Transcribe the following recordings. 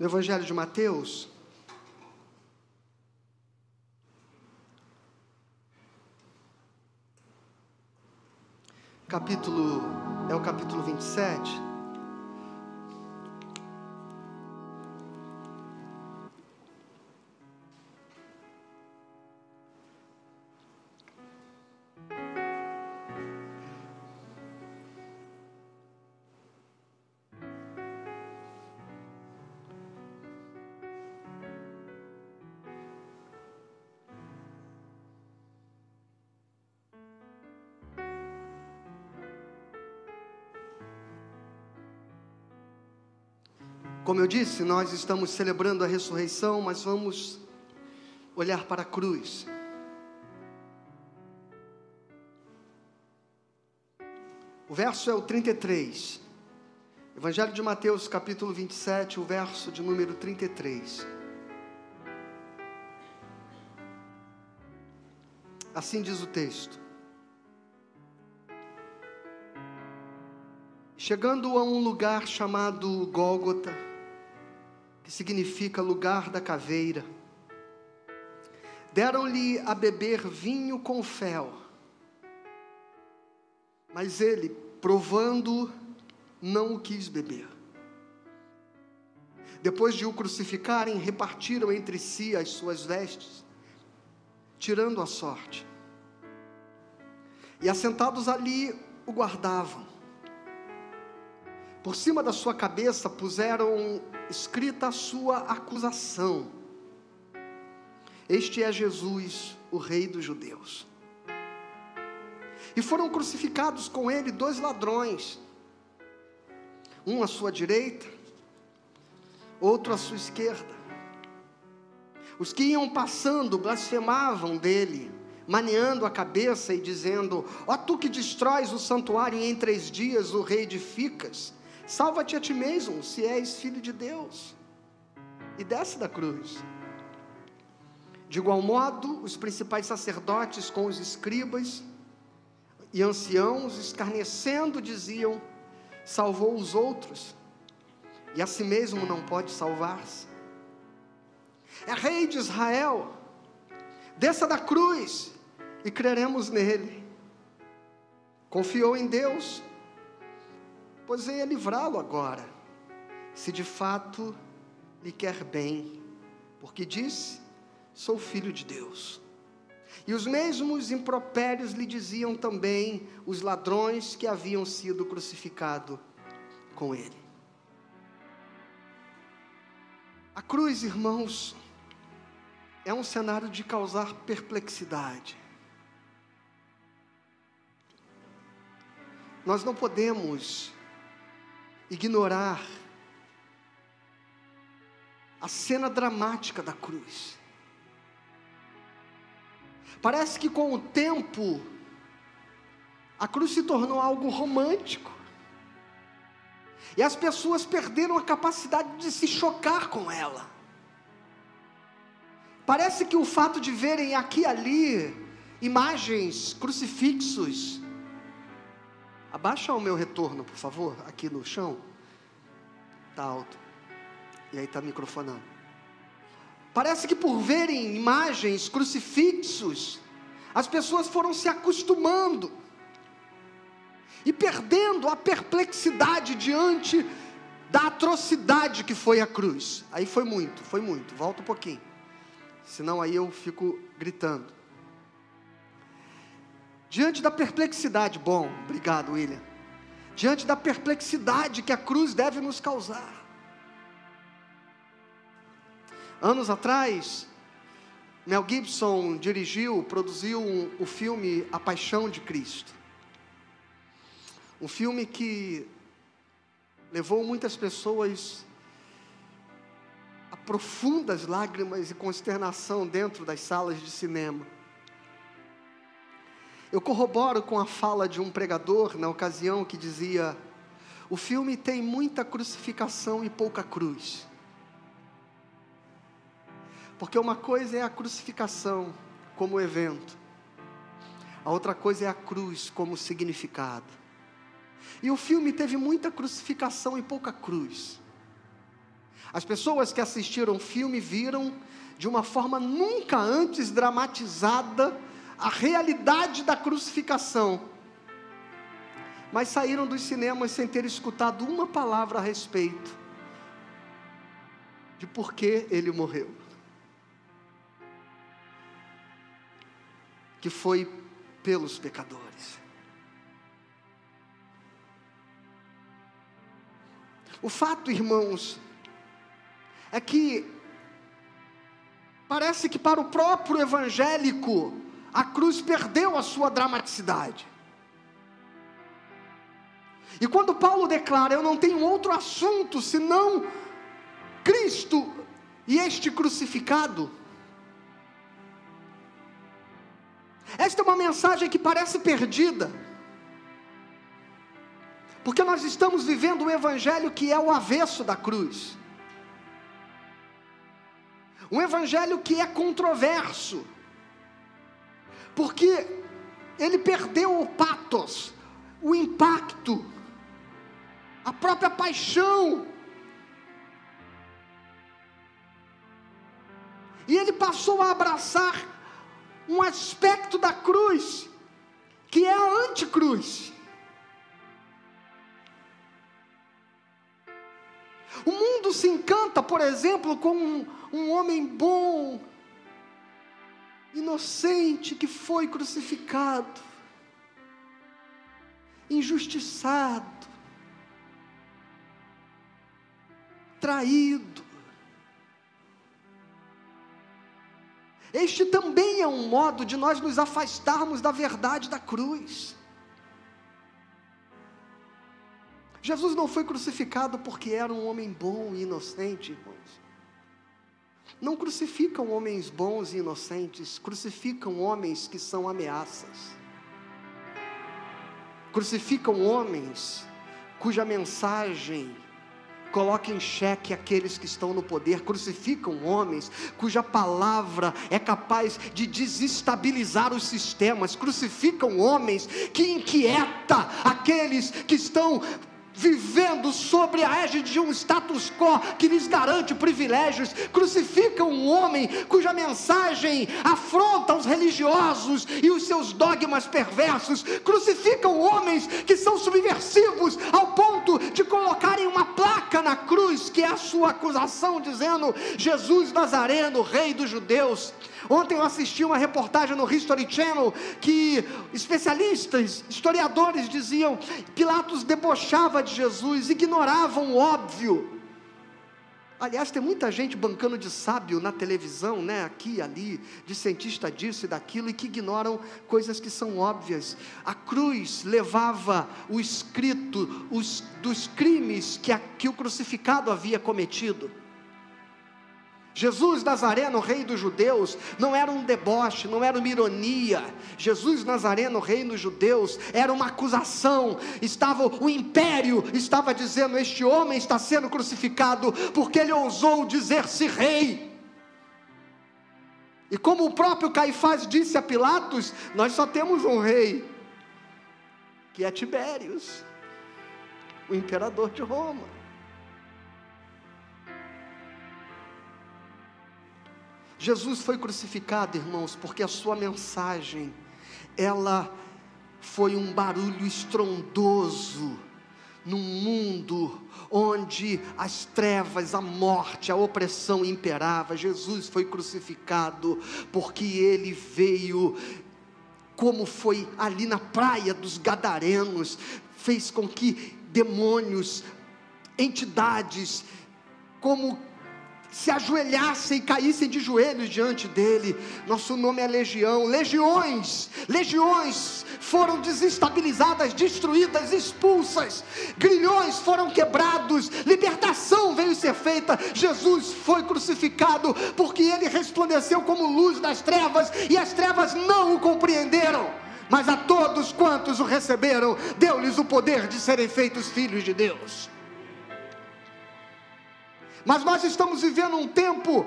no Evangelho de Mateus, capítulo é o capítulo 27. Eu disse, nós estamos celebrando a ressurreição, mas vamos olhar para a cruz. O verso é o 33. Evangelho de Mateus, capítulo 27, o verso de número 33. Assim diz o texto. Chegando a um lugar chamado Gólgota, que significa lugar da caveira. Deram-lhe a beber vinho com fel, mas ele, provando, não o quis beber. Depois de o crucificarem, repartiram entre si as suas vestes, tirando a sorte. E assentados ali o guardavam. Por cima da sua cabeça puseram escrita a sua acusação. Este é Jesus, o Rei dos Judeus. E foram crucificados com ele dois ladrões, um à sua direita, outro à sua esquerda. Os que iam passando blasfemavam dele, maneando a cabeça e dizendo: Ó tu que destróis o santuário e em três dias o reedificas Salva-te a ti mesmo, se és filho de Deus, e desce da cruz. De igual modo, os principais sacerdotes com os escribas e anciãos, escarnecendo, diziam: salvou os outros, e a si mesmo não pode salvar-se. É rei de Israel, desça da cruz e creremos nele. Confiou em Deus, pois venha livrá-lo agora, se de fato lhe quer bem, porque disse: Sou filho de Deus. E os mesmos impropérios lhe diziam também os ladrões que haviam sido crucificados com ele. A cruz, irmãos, é um cenário de causar perplexidade. Nós não podemos ignorar a cena dramática da cruz. Parece que com o tempo, a cruz se tornou algo romântico. E as pessoas perderam a capacidade de se chocar com ela. Parece que o fato de verem aqui e ali imagens, crucifixos, Abaixa o meu retorno, por favor, aqui no chão. Está alto. E aí está microfonando. Parece que por verem imagens, crucifixos, as pessoas foram se acostumando e perdendo a perplexidade diante da atrocidade que foi a cruz. Aí foi muito, foi muito. Volta um pouquinho. Senão aí eu fico gritando. Diante da perplexidade, bom, obrigado, William. Diante da perplexidade que a cruz deve nos causar. Anos atrás, Mel Gibson dirigiu, produziu um, o filme A Paixão de Cristo. Um filme que levou muitas pessoas a profundas lágrimas e consternação dentro das salas de cinema. Eu corroboro com a fala de um pregador na ocasião que dizia: o filme tem muita crucificação e pouca cruz. Porque uma coisa é a crucificação como evento, a outra coisa é a cruz como significado. E o filme teve muita crucificação e pouca cruz. As pessoas que assistiram o filme viram de uma forma nunca antes dramatizada a realidade da crucificação. Mas saíram dos cinemas sem ter escutado uma palavra a respeito de por que ele morreu. Que foi pelos pecadores. O fato, irmãos, é que parece que para o próprio evangélico a cruz perdeu a sua dramaticidade. E quando Paulo declara, eu não tenho outro assunto senão Cristo e este crucificado. Esta é uma mensagem que parece perdida. Porque nós estamos vivendo um evangelho que é o avesso da cruz. Um evangelho que é controverso. Porque ele perdeu o patos, o impacto, a própria paixão. E ele passou a abraçar um aspecto da cruz, que é a anticruz. O mundo se encanta, por exemplo, com um, um homem bom, inocente, que foi crucificado, injustiçado, traído. Este também é um modo de nós nos afastarmos da verdade da cruz. Jesus não foi crucificado porque era um homem bom e inocente, irmãos. Não crucificam homens bons e inocentes, crucificam homens que são ameaças. Crucificam homens cuja mensagem coloca em xeque aqueles que estão no poder, crucificam homens cuja palavra é capaz de desestabilizar os sistemas, crucificam homens que inquieta aqueles que estão vivendo sobre a égide de um status quo que lhes garante privilégios, crucificam um homem cuja mensagem afronta os religiosos e os seus dogmas perversos, crucificam homens que são subversivos ao ponto de colocarem uma placa na cruz, que é a sua acusação, dizendo: Jesus Nazareno, Rei dos Judeus. Ontem eu assisti uma reportagem no History Channel que especialistas, historiadores diziam: Pilatos debochava de Jesus, ignoravam o óbvio. Aliás, tem muita gente bancando de sábio na televisão, né, aqui e ali, de cientista disso e daquilo, e que ignoram coisas que são óbvias. A cruz levava o escrito os, dos crimes que, a, que o crucificado havia cometido. Jesus Nazareno, rei dos judeus, não era um deboche, não era uma ironia. Jesus Nazareno, rei dos judeus, era uma acusação. Estava o império estava dizendo: este homem está sendo crucificado porque ele ousou dizer-se rei. E como o próprio Caifás disse a Pilatos, nós só temos um rei, que é Tibérios, o imperador de Roma. Jesus foi crucificado, irmãos, porque a sua mensagem, ela foi um barulho estrondoso num mundo onde as trevas, a morte, a opressão imperava. Jesus foi crucificado porque ele veio como foi ali na praia dos Gadarenos, fez com que demônios, entidades, como se ajoelhassem e caíssem de joelhos diante dele. Nosso nome é Legião. Legiões, legiões foram desestabilizadas, destruídas, expulsas. Grilhões foram quebrados. Libertação veio ser feita. Jesus foi crucificado porque ele resplandeceu como luz das trevas e as trevas não o compreenderam. Mas a todos quantos o receberam, deu-lhes o poder de serem feitos filhos de Deus. Mas nós estamos vivendo um tempo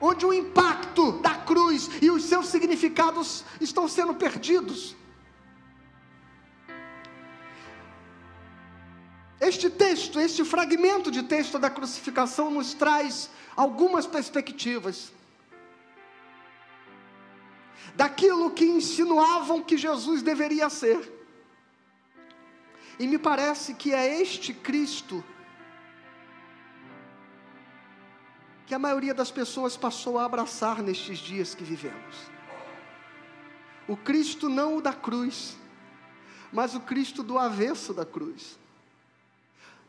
onde o impacto da cruz e os seus significados estão sendo perdidos. Este texto, este fragmento de texto da crucificação nos traz algumas perspectivas daquilo que insinuavam que Jesus deveria ser. E me parece que é este Cristo que a maioria das pessoas passou a abraçar nestes dias que vivemos. O Cristo não o da cruz, mas o Cristo do avesso da cruz.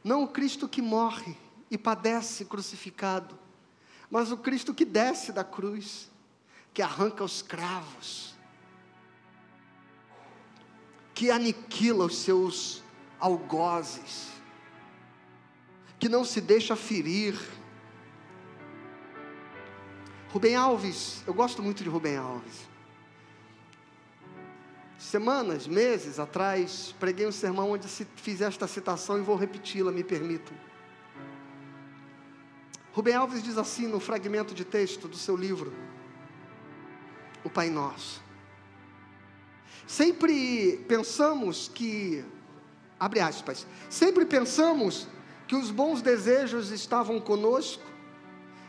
Não o Cristo que morre e padece crucificado, mas o Cristo que desce da cruz, que arranca os cravos, que aniquila os seus algozes, que não se deixa ferir. Rubem Alves, eu gosto muito de Rubem Alves. Semanas, meses atrás, preguei um sermão onde fiz esta citação e vou repeti-la, me permitam. Rubem Alves diz assim no fragmento de texto do seu livro, O Pai Nosso. Sempre pensamos que, abre aspas, sempre pensamos que os bons desejos estavam conosco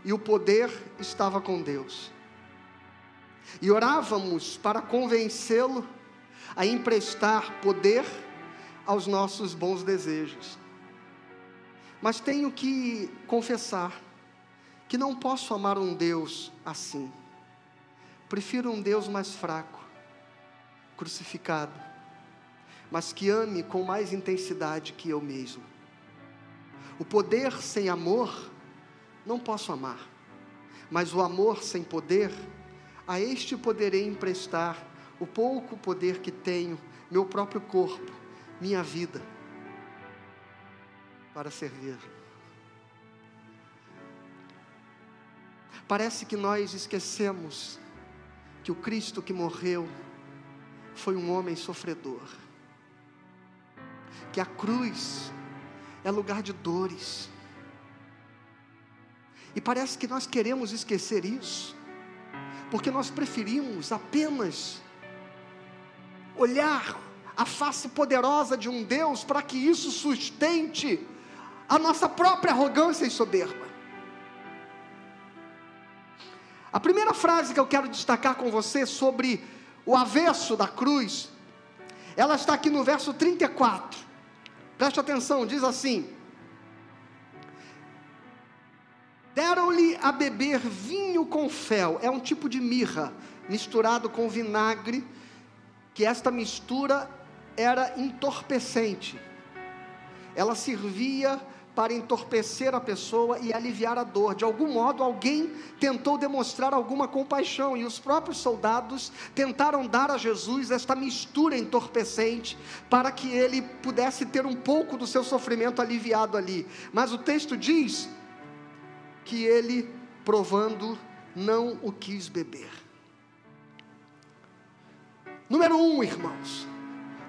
e o poder estava com Deus. E orávamos para convencê-lo a emprestar poder aos nossos bons desejos. Mas tenho que confessar que não posso amar um Deus assim. Prefiro um Deus mais fraco, crucificado, mas que ame com mais intensidade que eu mesmo. O poder sem amor, não posso amar, mas o amor sem poder, a este poderei emprestar o pouco poder que tenho, meu próprio corpo, minha vida, para servir. Parece que nós esquecemos que o Cristo que morreu foi um homem sofredor, que a cruz é lugar de dores, e parece que nós queremos esquecer isso, porque nós preferimos apenas olhar a face poderosa de um Deus para que isso sustente a nossa própria arrogância e soberba. A primeira frase que eu quero destacar com você sobre o avesso da cruz, ela está aqui no verso 34. Preste atenção, diz assim: Deram-lhe a beber vinho com fel, é um tipo de mirra, misturado com vinagre que esta mistura era entorpecente. Ela servia para entorpecer a pessoa e aliviar a dor. De algum modo, alguém tentou demonstrar alguma compaixão e os próprios soldados tentaram dar a Jesus esta mistura entorpecente para que ele pudesse ter um pouco do seu sofrimento aliviado ali. Mas o texto diz que ele, provando, não o quis beber. Número um, irmãos,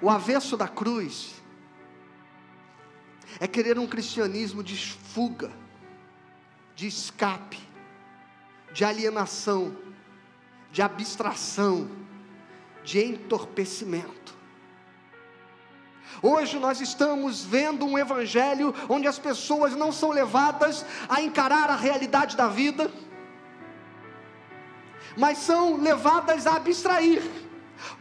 o avesso da cruz é querer um cristianismo de fuga, de escape, de alienação, de abstração, de entorpecimento. Hoje nós estamos vendo um evangelho onde as pessoas não são levadas a encarar a realidade da vida, mas são levadas a abstrair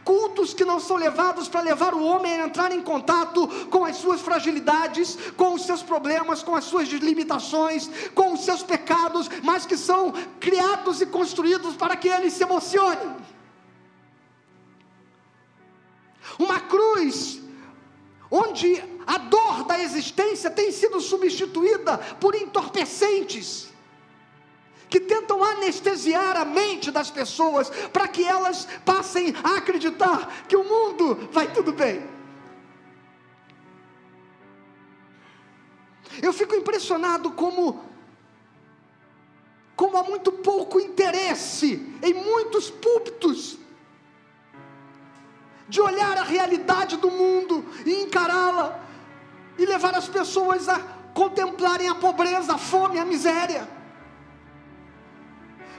Cultos que não são levados para levar o homem a entrar em contato com as suas fragilidades, com os seus problemas, com as suas limitações, com os seus pecados, mas que são criados e construídos para que ele se emocione. Uma cruz onde a dor da existência tem sido substituída por entorpecentes que tentam anestesiar a mente das pessoas para que elas passem a acreditar que o mundo vai tudo bem. Eu fico impressionado como como há muito pouco interesse em muitos púlpitos de olhar a realidade do mundo e encará-la e levar as pessoas a contemplarem a pobreza, a fome, a miséria.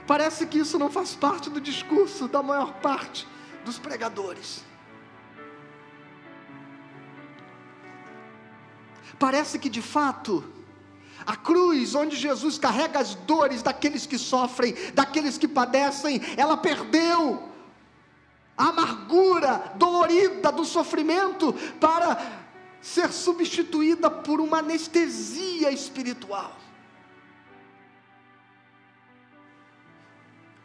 Parece que isso não faz parte do discurso da maior parte dos pregadores. Parece que de fato, a cruz onde Jesus carrega as dores daqueles que sofrem, daqueles que padecem, ela perdeu amargura dolorida do sofrimento para ser substituída por uma anestesia espiritual.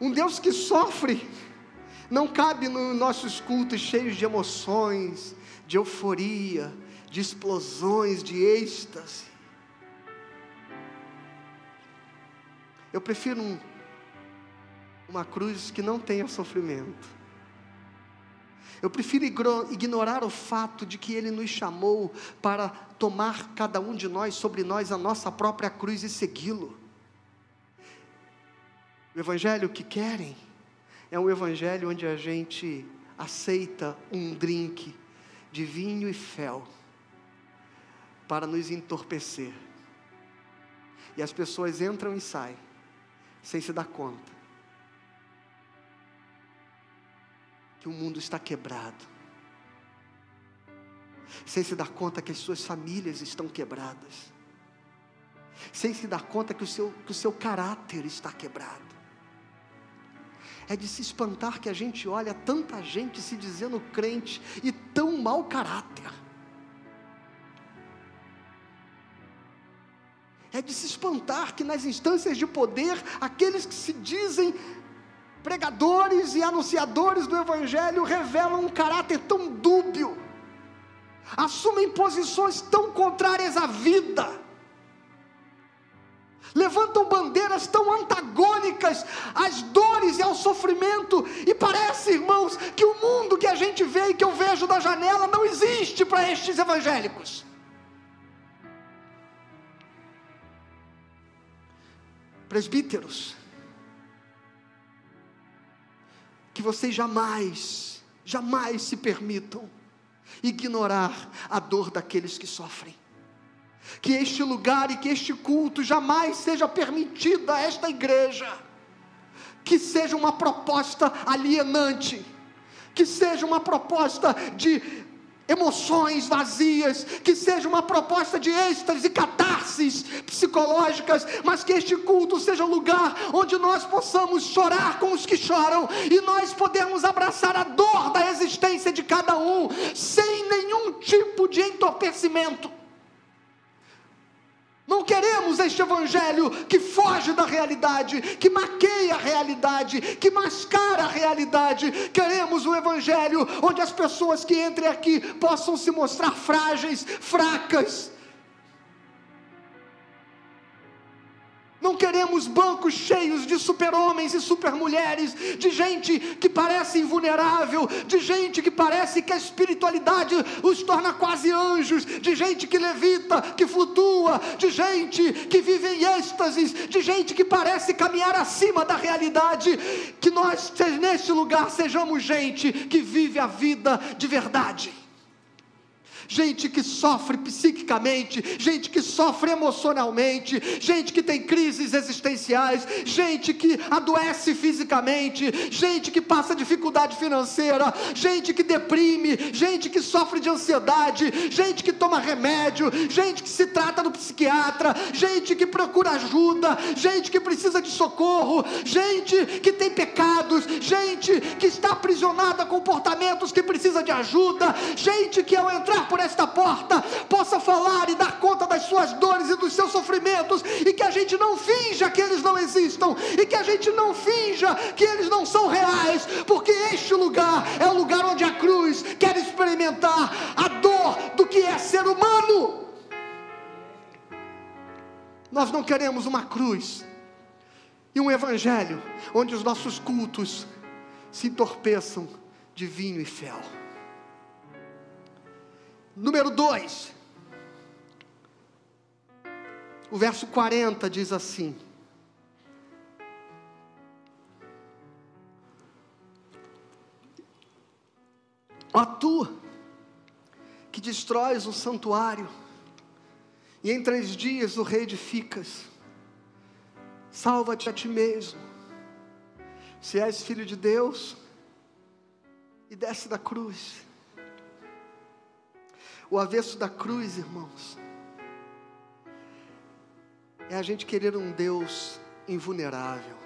Um Deus que sofre não cabe nos nossos cultos cheios de emoções, de euforia, de explosões, de êxtase. Eu prefiro um, uma cruz que não tenha sofrimento. Eu prefiro ignorar o fato de que Ele nos chamou para tomar cada um de nós sobre nós a nossa própria cruz e segui-lo. O Evangelho que querem é um Evangelho onde a gente aceita um drink de vinho e fel para nos entorpecer. E as pessoas entram e saem, sem se dar conta que o mundo está quebrado, sem se dar conta que as suas famílias estão quebradas, sem se dar conta que o seu, que o seu caráter está quebrado. É de se espantar que a gente olha tanta gente se dizendo crente e tão mau caráter. É de se espantar que nas instâncias de poder, aqueles que se dizem pregadores e anunciadores do Evangelho revelam um caráter tão dúbio, assumem posições tão contrárias à vida, levantam bandeiras tão antagônicas às dores e ao sofrimento, e parece, irmãos, que o mundo que a gente vê e que eu vejo da janela não existe para estes evangélicos. presbíteros, que vocês jamais, jamais se permitam ignorar a dor daqueles que sofrem. Que este lugar e que este culto jamais seja permitido a esta igreja, que seja uma proposta alienante, que seja uma proposta de emoções vazias, que seja uma proposta de êxtase e catarses psicológicas, mas que este culto seja um lugar onde nós possamos chorar com os que choram e nós podemos abraçar a dor da existência de cada um, sem nenhum tipo de entorpecimento. Não queremos este evangelho que foge da realidade, que maqueia a realidade, que mascara a realidade. Queremos um evangelho onde as pessoas que entrem aqui possam se mostrar frágeis, fracas, Não queremos bancos cheios de super-homens e super-mulheres, de gente que parece invulnerável, de gente que parece que a espiritualidade os torna quase anjos, de gente que levita, que flutua, de gente que vive em êxtases, de gente que parece caminhar acima da realidade. Que nós, neste lugar, sejamos gente que vive a vida de verdade gente que sofre psiquicamente, gente que sofre emocionalmente, gente que tem crises existenciais, gente que adoece fisicamente, gente que passa dificuldade financeira, gente que deprime, gente que sofre de ansiedade, gente que toma remédio, gente que se trata do psiquiatra, gente que procura ajuda, gente que precisa de socorro, gente que tem pecados, gente que está aprisionada a comportamentos que precisa de ajuda, gente que ao entrar por esta porta possa falar e dar conta das suas dores e dos seus sofrimentos, e que a gente não finja que eles não existam, e que a gente não finja que eles não são reais, porque este lugar é o lugar onde a cruz quer experimentar a dor do que é ser humano. Nós não queremos uma cruz e um evangelho onde os nossos cultos se entorpeçam de vinho e fel. Número 2. O verso 40 diz assim: Ó tu, que destróis o santuário, e em três dias o reedificas, salva-te a ti mesmo, se és filho de Deus, e desce da cruz. O avesso da cruz, irmãos, é a gente querer um Deus invulnerável.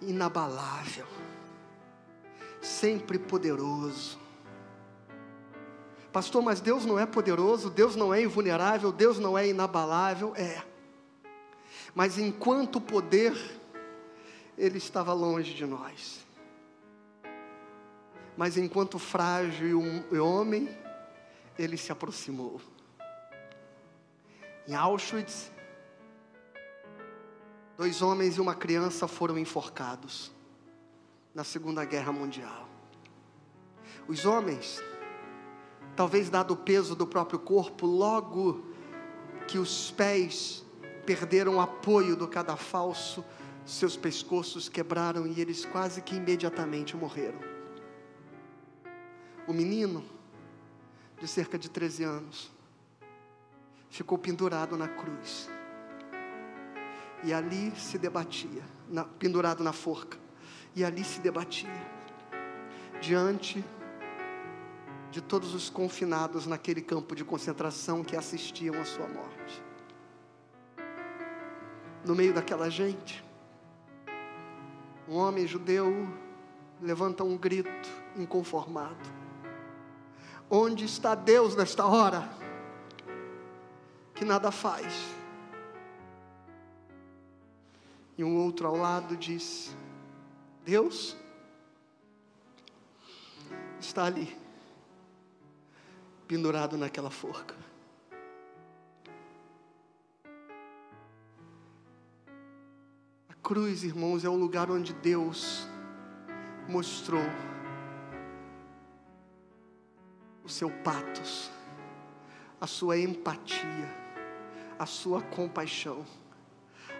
Inabalável, sempre poderoso. Pastor, mas Deus não é poderoso, Deus não é invulnerável, Deus não é inabalável? É. Mas enquanto poder, Ele estava longe de nós. Mas enquanto frágil homem, Ele se aproximou. Em Auschwitz, dois homens e uma criança foram enforcados na Segunda Guerra Mundial. Os homens talvez dado o peso do próprio corpo, logo que os pés perderam o apoio do cadafalso, seus pescoços quebraram e eles quase que imediatamente morreram. O menino, de cerca de 13 anos, ficou pendurado na cruz. E ali se debatia, na, pendurado na forca. E ali se debatia, diante de todos os confinados naquele campo de concentração que assistiam à sua morte. No meio daquela gente, um homem judeu levanta um grito inconformado: Onde está Deus nesta hora? Que nada faz. E um outro ao lado diz: Deus está ali pendurado naquela forca. A cruz, irmãos, é o lugar onde Deus mostrou o seu patos, a sua empatia, a sua compaixão,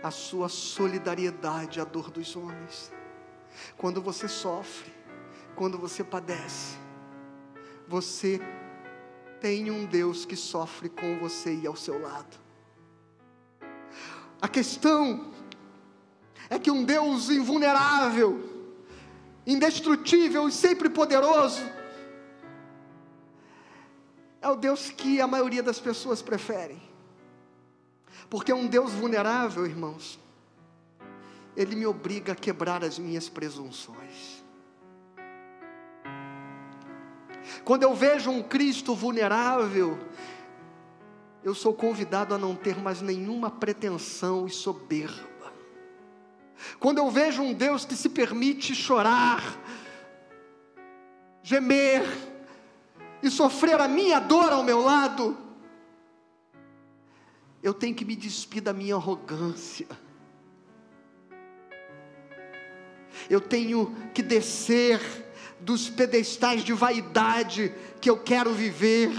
a sua solidariedade à dor dos homens. Quando você sofre, quando você padece, você tem um Deus que sofre com você e ao seu lado. A questão é que um Deus invulnerável, indestrutível e sempre poderoso, é o Deus que a maioria das pessoas preferem. Porque um Deus vulnerável, irmãos, ele me obriga a quebrar as minhas presunções. Quando eu vejo um Cristo vulnerável, eu sou convidado a não ter mais nenhuma pretensão e soberba. Quando eu vejo um Deus que se permite chorar, gemer e sofrer a minha dor ao meu lado, eu tenho que me despir da minha arrogância. Eu tenho que descer dos pedestais de vaidade que eu quero viver.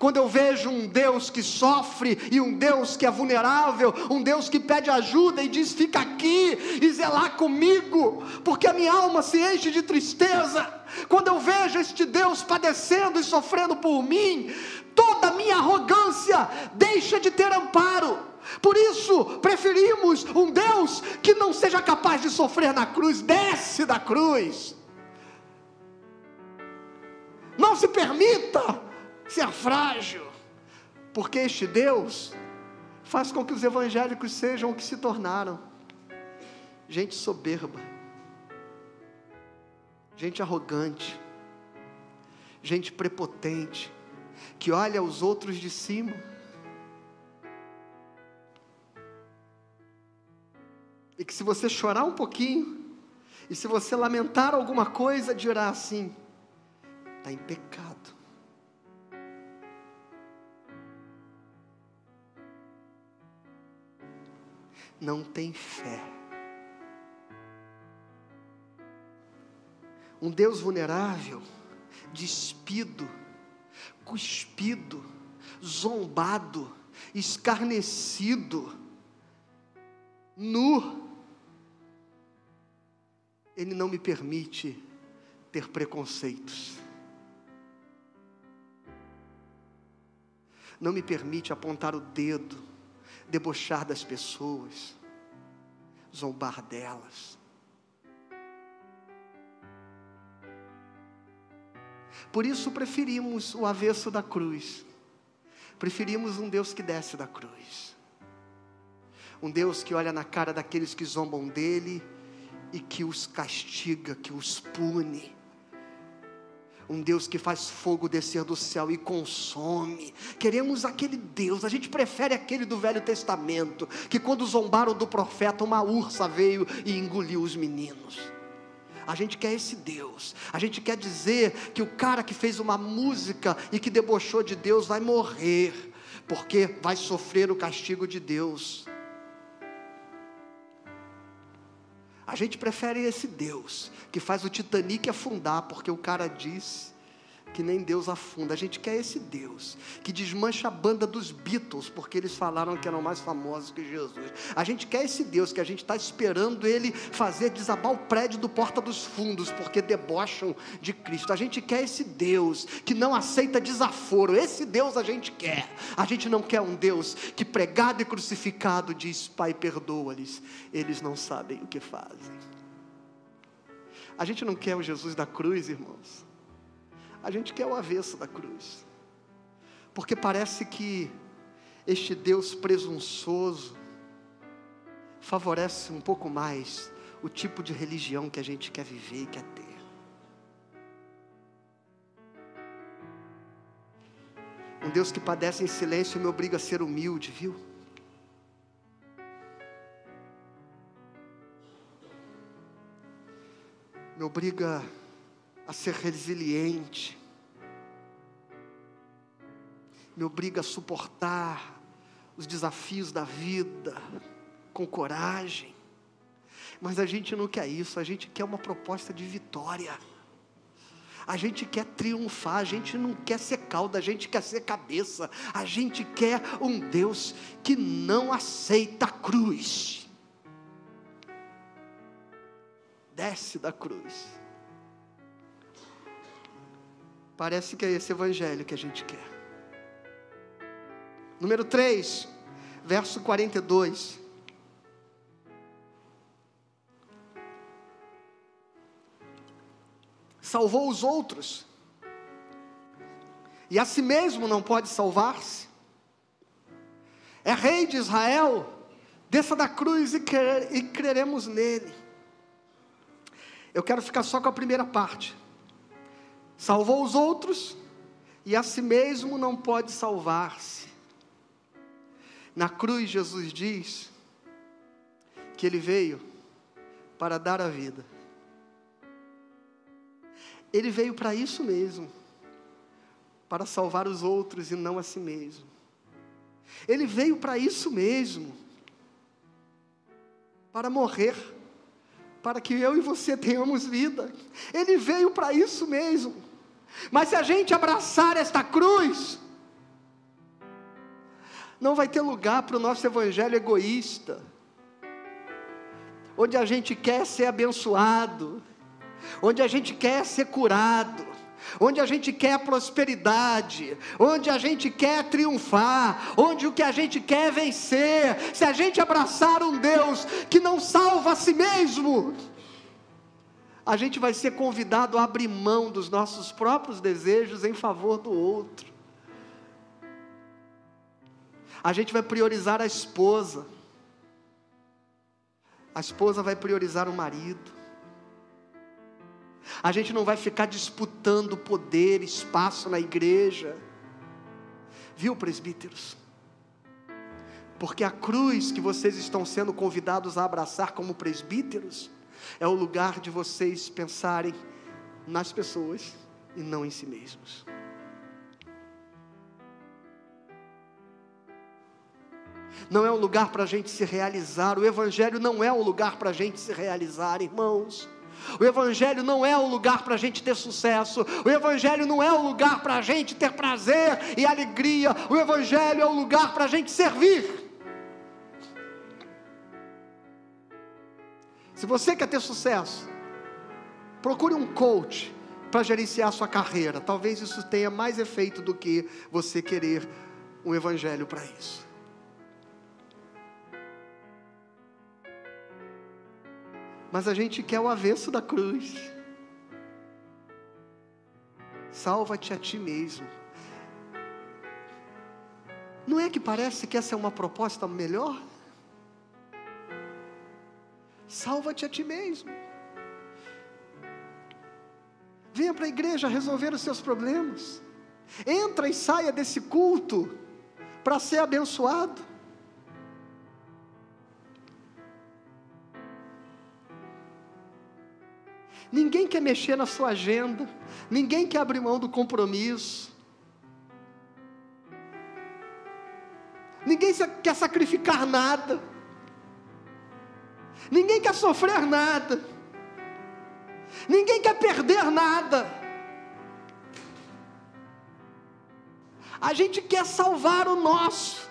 Quando eu vejo um Deus que sofre e um Deus que é vulnerável, um Deus que pede ajuda e diz: fica aqui e zelar comigo, porque a minha alma se enche de tristeza. Quando eu vejo este Deus padecendo e sofrendo por mim, toda a minha arrogância deixa de ter amparo. Por isso, preferimos um Deus que não seja capaz de sofrer na cruz, desce da cruz não se permita ser frágil, porque este Deus faz com que os evangélicos sejam o que se tornaram. Gente soberba, gente arrogante, gente prepotente, que olha os outros de cima. E que se você chorar um pouquinho, e se você lamentar alguma coisa, dirá assim: está em pecado. Não tem fé. Um Deus vulnerável, despido, cuspido, zombado, escarnecido, nu. Ele não me permite ter preconceitos. não me permite apontar o dedo, debochar das pessoas, zombar delas. Por isso preferimos o avesso da cruz. Preferimos um Deus que desce da cruz. Um Deus que olha na cara daqueles que zombam dele e que os castiga, que os pune. Um Deus que faz fogo descer do céu e consome. Queremos aquele Deus, a gente prefere aquele do Velho Testamento, que quando zombaram do profeta, uma ursa veio e engoliu os meninos. A gente quer esse Deus. A gente quer dizer que o cara que fez uma música e que debochou de Deus vai morrer, porque vai sofrer o castigo de Deus. A gente prefere esse Deus que faz o Titanic afundar, porque o cara disse que nem Deus afunda. A gente quer esse Deus que desmancha a banda dos Beatles, porque eles falaram que eram mais famosos que Jesus. A gente quer esse Deus que a gente está esperando ele fazer desabar o prédio do Porta dos Fundos, porque debocham de Cristo. A gente quer esse Deus que não aceita desaforo. Esse Deus a gente quer. A gente não quer um Deus que pregado e crucificado diz: Pai, perdoa-lhes, eles não sabem o que fazem. A gente não quer o Jesus da cruz, irmãos a gente quer o avesso da cruz. Porque parece que este Deus presunçoso favorece um pouco mais o tipo de religião que a gente quer viver e quer ter. Um Deus que padece em silêncio me obriga a ser humilde, viu? Me obriga a ser resiliente, me obriga a suportar os desafios da vida com coragem. Mas a gente não quer isso, a gente quer uma proposta de vitória. A gente quer triunfar, a gente não quer ser cauda, a gente quer ser cabeça. A gente quer um Deus que não aceita a cruz. Desce da cruz. Parece que é esse evangelho que a gente quer. Número 3, verso 42. Salvou os outros, e a si mesmo não pode salvar-se. É rei de Israel, desça da cruz e, crer, e creremos nele. Eu quero ficar só com a primeira parte salvou os outros e a si mesmo não pode salvar-se. Na cruz, Jesus diz que ele veio para dar a vida. Ele veio para isso mesmo, para salvar os outros e não a si mesmo. Ele veio para isso mesmo, para morrer, para que eu e você tenhamos vida. Ele veio para isso mesmo. Mas se a gente abraçar esta cruz, não vai ter lugar para o nosso evangelho egoísta, onde a gente quer ser abençoado, onde a gente quer ser curado, onde a gente quer prosperidade, onde a gente quer triunfar, onde o que a gente quer é vencer. Se a gente abraçar um Deus que não salva a si mesmo, a gente vai ser convidado a abrir mão dos nossos próprios desejos em favor do outro. A gente vai priorizar a esposa. A esposa vai priorizar o marido. A gente não vai ficar disputando poder, espaço na igreja. Viu, presbíteros? Porque a cruz que vocês estão sendo convidados a abraçar como presbíteros é o lugar de vocês pensarem nas pessoas e não em si mesmos. Não é um lugar para a gente se realizar, o Evangelho não é um lugar para a gente se realizar, irmãos. O Evangelho não é um lugar para a gente ter sucesso, o Evangelho não é um lugar para a gente ter prazer e alegria, o Evangelho é um lugar para a gente servir. Se você quer ter sucesso, procure um coach para gerenciar sua carreira. Talvez isso tenha mais efeito do que você querer um evangelho para isso. Mas a gente quer o avesso da cruz. Salva-te a ti mesmo. Não é que parece que essa é uma proposta melhor? Salva-te a ti mesmo. Venha para a igreja resolver os seus problemas. Entra e saia desse culto para ser abençoado. Ninguém quer mexer na sua agenda, ninguém quer abrir mão do compromisso. Ninguém quer sacrificar nada. Ninguém quer sofrer nada. Ninguém quer perder nada. A gente quer salvar o nosso.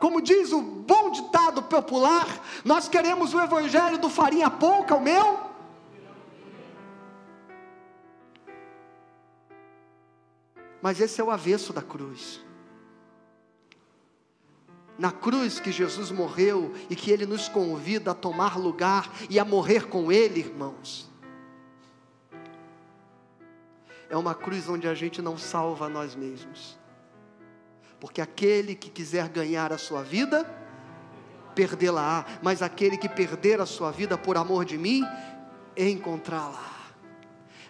Como diz o bom ditado popular, nós queremos o evangelho do farinha pouca, o meu. Mas esse é o avesso da cruz. Na cruz que Jesus morreu e que Ele nos convida a tomar lugar e a morrer com Ele, irmãos. É uma cruz onde a gente não salva nós mesmos. Porque aquele que quiser ganhar a sua vida, perdê-la-á. Mas aquele que perder a sua vida por amor de mim, encontrá-la.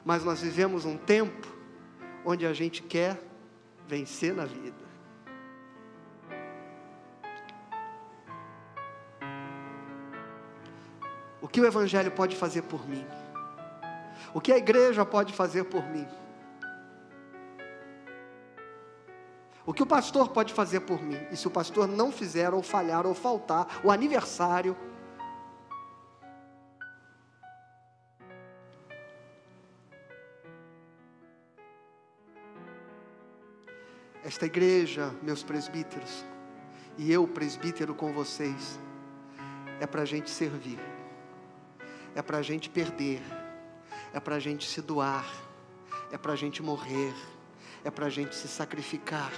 Mas nós vivemos um tempo onde a gente quer vencer na vida. Que o Evangelho pode fazer por mim? O que a igreja pode fazer por mim? O que o pastor pode fazer por mim? E se o pastor não fizer, ou falhar, ou faltar, o aniversário, Esta igreja, meus presbíteros, e eu, presbítero, com vocês, é para a gente servir, é para a gente perder, é para a gente se doar, é para a gente morrer, é para a gente se sacrificar.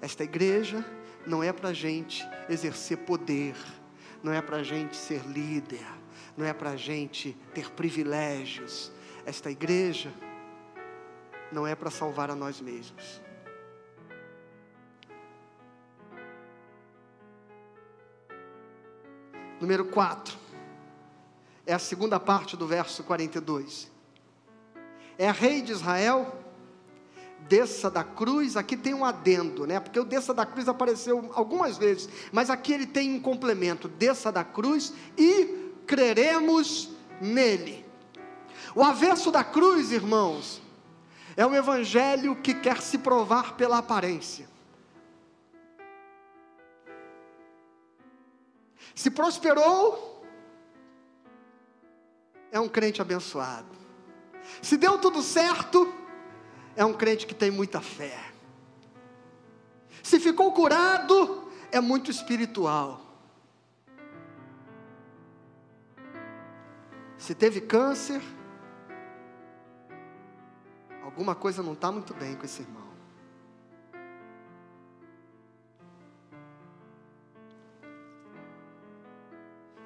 Esta igreja não é para a gente exercer poder, não é para a gente ser líder, não é para a gente ter privilégios. Esta igreja não é para salvar a nós mesmos. Número 4. É a segunda parte do verso 42. É rei de Israel, desça da cruz, aqui tem um adendo, né? Porque o desça da cruz apareceu algumas vezes, mas aqui ele tem um complemento: desça da cruz e creremos nele. O avesso da cruz, irmãos, é um evangelho que quer se provar pela aparência. Se prosperou, é um crente abençoado. Se deu tudo certo, é um crente que tem muita fé. Se ficou curado, é muito espiritual. Se teve câncer, alguma coisa não está muito bem com esse irmão.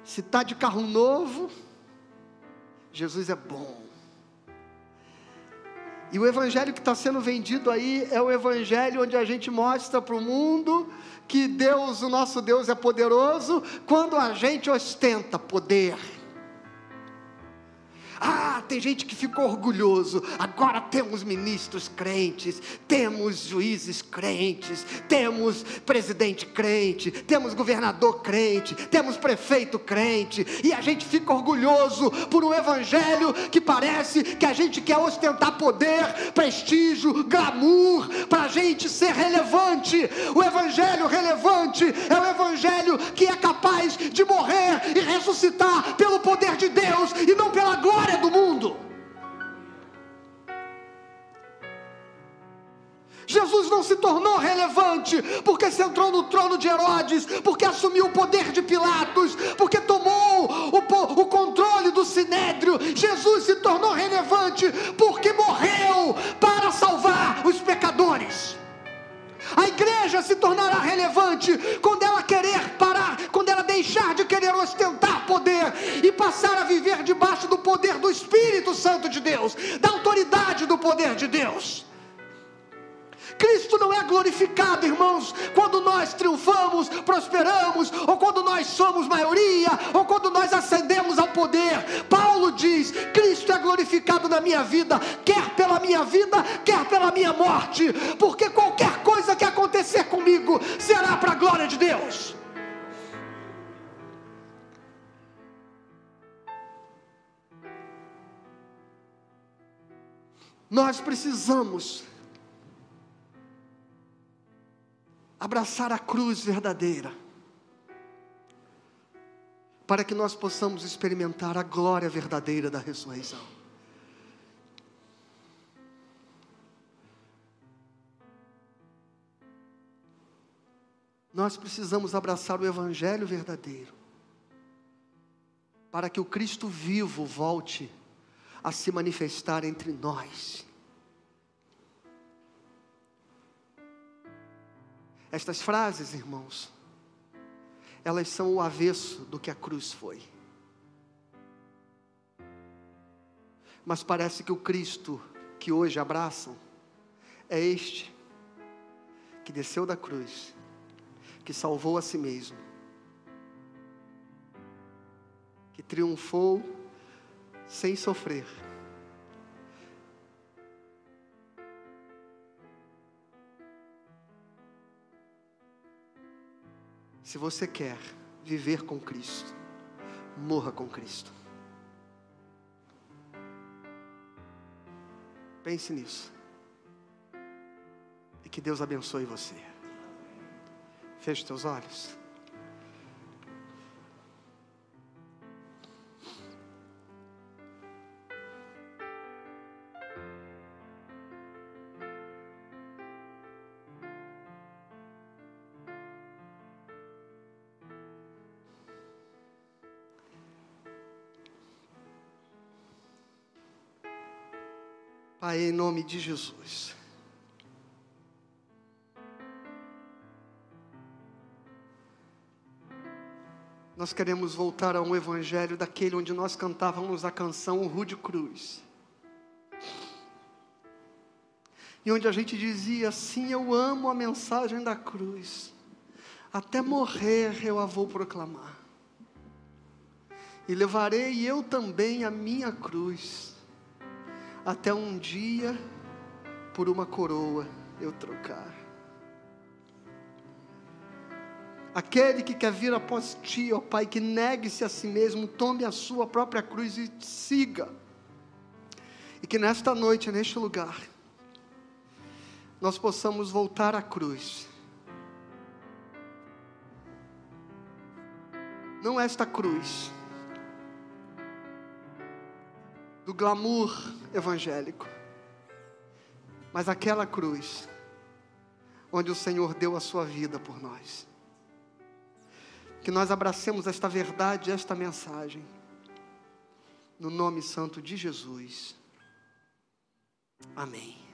Se está de carro novo, Jesus é bom. E o evangelho que está sendo vendido aí é o evangelho onde a gente mostra para o mundo que Deus, o nosso Deus, é poderoso quando a gente ostenta poder tem gente que ficou orgulhoso. Agora temos ministros crentes, temos juízes crentes, temos presidente crente, temos governador crente, temos prefeito crente, e a gente fica orgulhoso por um evangelho que parece que a gente quer ostentar poder, prestígio, glamour, para a gente ser relevante. O evangelho relevante é o evangelho que é capaz de morrer e ressuscitar pelo poder de Deus e não pela glória do mundo. Jesus não se tornou relevante porque se entrou no trono de Herodes, porque assumiu o poder de Pilatos, porque tomou o, o controle do sinédrio. Jesus se tornou relevante porque morreu para salvar os pecadores. A igreja se tornará relevante quando ela querer parar, quando ela deixar de querer ostentar poder e passar a viver debaixo do poder do Espírito Santo de Deus, da autoridade do poder de Deus. Cristo não é glorificado, irmãos, quando nós triunfamos, prosperamos, ou quando nós somos maioria, ou quando nós ascendemos ao poder. Paulo diz: Cristo é glorificado na minha vida, quer pela minha vida, quer pela minha morte, porque qualquer coisa que acontecer comigo será para a glória de Deus. Nós precisamos abraçar a cruz verdadeira, para que nós possamos experimentar a glória verdadeira da ressurreição. Nós precisamos abraçar o Evangelho verdadeiro, para que o Cristo vivo volte a se manifestar entre nós. Estas frases, irmãos, elas são o avesso do que a cruz foi. Mas parece que o Cristo que hoje abraçam é este que desceu da cruz, que salvou a si mesmo, que triunfou sem sofrer. Se você quer viver com Cristo, morra com Cristo. Pense nisso. E que Deus abençoe você. Feche teus olhos. Nome de Jesus. Nós queremos voltar a um evangelho daquele onde nós cantávamos a canção Rude Cruz. E onde a gente dizia assim: Eu amo a mensagem da cruz, até morrer eu a vou proclamar. E levarei eu também a minha cruz até um dia por uma coroa eu trocar. Aquele que quer vir após ti, ó Pai, que negue-se a si mesmo, tome a sua própria cruz e siga. E que nesta noite, neste lugar, nós possamos voltar à cruz. Não esta cruz, do glamour evangélico, mas aquela cruz onde o Senhor deu a sua vida por nós. Que nós abracemos esta verdade, esta mensagem, no nome santo de Jesus. Amém.